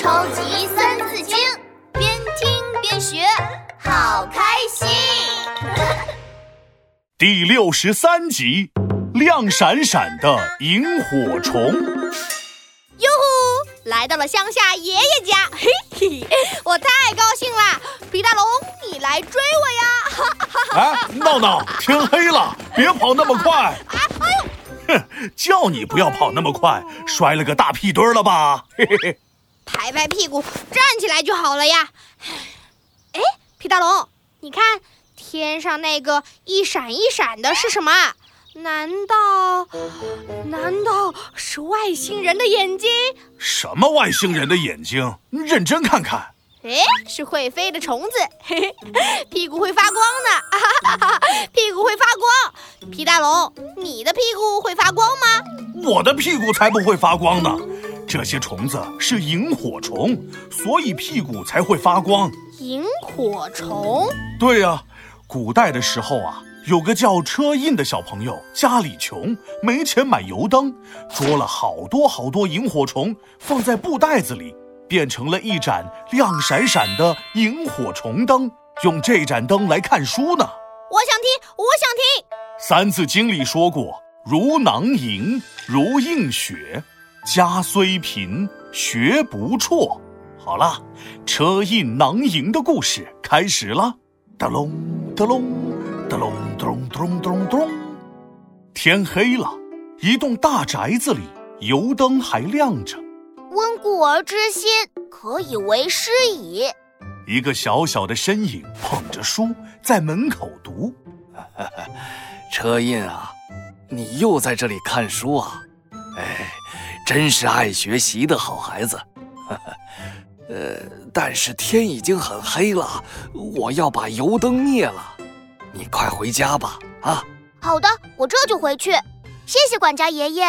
超级三字经，边听边学，好开心。第六十三集，亮闪闪的萤火虫。哟呼，来到了乡下爷爷家，嘿嘿，我太高兴了！皮大龙，你来追我呀！哎，闹闹，天黑了，别跑那么快！哼，叫你不要跑那么快，摔了个大屁墩儿了吧？嘿嘿嘿，拍拍屁股，站起来就好了呀。哎，皮大龙，你看天上那个一闪一闪的是什么？难道难道是外星人的眼睛？什么外星人的眼睛？认真看看。哎，是会飞的虫子，嘿嘿，屁股会发光呢，哈哈哈，屁股会发光。皮大龙，你的屁股会发光吗？我的屁股才不会发光呢。这些虫子是萤火虫，所以屁股才会发光。萤火虫？对呀，古代的时候啊，有个叫车胤的小朋友，家里穷，没钱买油灯，捉了好多好多萤火虫，放在布袋子里。变成了一盏亮闪闪的萤火虫灯，用这盏灯来看书呢。我想听，我想听。《三字经》里说过：“如囊萤，如映雪，家虽贫，学不辍。”好了，车胤囊萤的故事开始了。哒隆哒隆哒隆咚咚咚咚。天黑了，一栋大宅子里油灯还亮着。温故而知新，可以为师矣。一个小小的身影捧着书在门口读。车胤啊，你又在这里看书啊？哎，真是爱学习的好孩子。呃，但是天已经很黑了，我要把油灯灭了。你快回家吧。啊，好的，我这就回去。谢谢管家爷爷。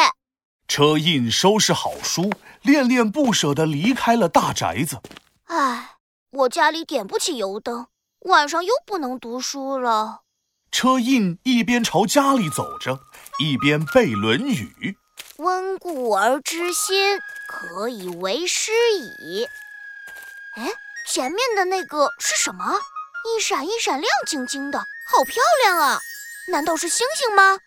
车胤收拾好书。恋恋不舍地离开了大宅子。唉，我家里点不起油灯，晚上又不能读书了。车胤一边朝家里走着，一边背《论语》：“温故而知新，可以为师矣。”哎，前面的那个是什么？一闪一闪亮晶晶的，好漂亮啊！难道是星星吗？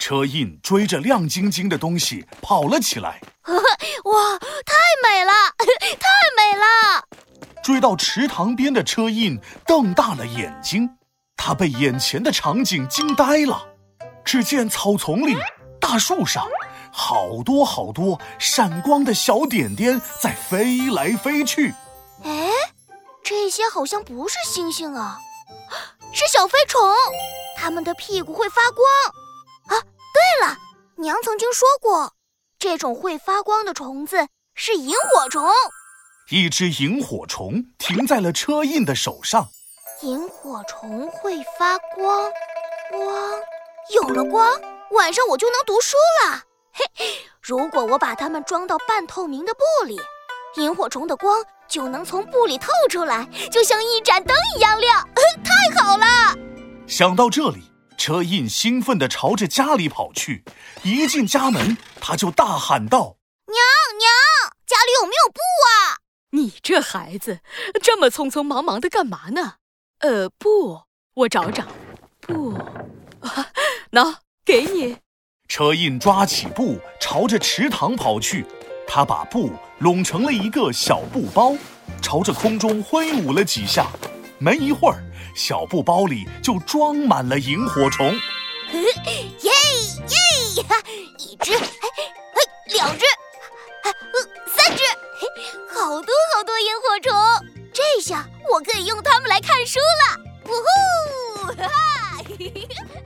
车胤追着亮晶晶的东西跑了起来。哇，太美了，太美了！追到池塘边的车胤瞪大了眼睛，他被眼前的场景惊呆了。只见草丛里、大树上，好多好多闪光的小点点在飞来飞去。哎，这些好像不是星星啊，是小飞虫，它们的屁股会发光。啊，对了，娘曾经说过。这种会发光的虫子是萤火虫。一只萤火虫停在了车胤的手上。萤火虫会发光，光有了光，晚上我就能读书了。嘿，如果我把它们装到半透明的布里，萤火虫的光就能从布里透出来，就像一盏灯一样亮。太好了！想到这里。车胤兴奋地朝着家里跑去，一进家门，他就大喊道：“娘娘，家里有没有布啊？你这孩子，这么匆匆忙忙的干嘛呢？呃，布，我找找。布，喏，给你。”车胤抓起布，朝着池塘跑去。他把布拢成了一个小布包，朝着空中挥舞了几下。没一会儿，小布包里就装满了萤火虫。耶耶！一只，两只，三只，好多好多萤火虫。这下我可以用它们来看书了。呜呼！啊。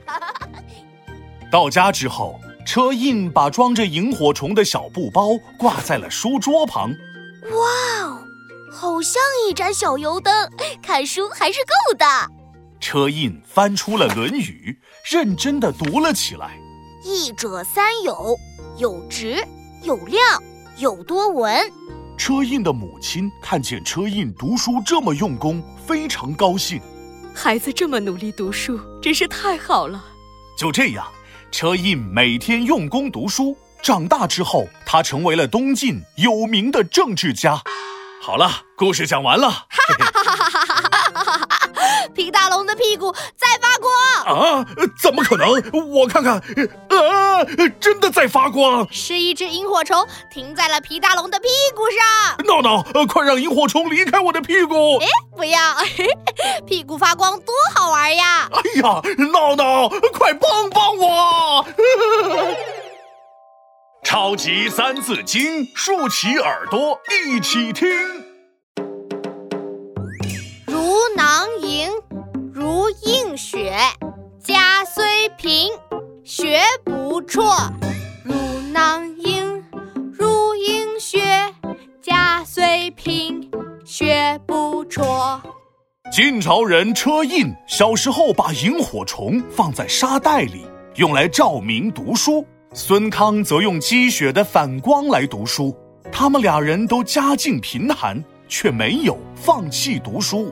哈哈哈到家之后，车胤把装着萤火虫的小布包挂在了书桌旁。哇哦！好像一盏小油灯，看书还是够的。车胤翻出了《论语》，认真的读了起来。益者三友：有直，有量，有多闻。车胤的母亲看见车胤读书这么用功，非常高兴。孩子这么努力读书，真是太好了。就这样，车胤每天用功读书。长大之后，他成为了东晋有名的政治家。好了，故事讲完了。皮大龙的屁股在发光，啊？怎么可能？我看看，啊，真的在发光！是一只萤火虫停在了皮大龙的屁股上。闹闹，快让萤火虫离开我的屁股！哎，不要，屁股发光多好玩呀！呀，闹闹，快帮帮我！超级三字经，竖起耳朵一起听。如囊萤，如映雪，家虽贫，学不辍。如囊萤，如映雪，家虽贫，晋朝人车胤小时候把萤火虫放在沙袋里，用来照明读书。孙康则用积雪的反光来读书，他们俩人都家境贫寒，却没有放弃读书。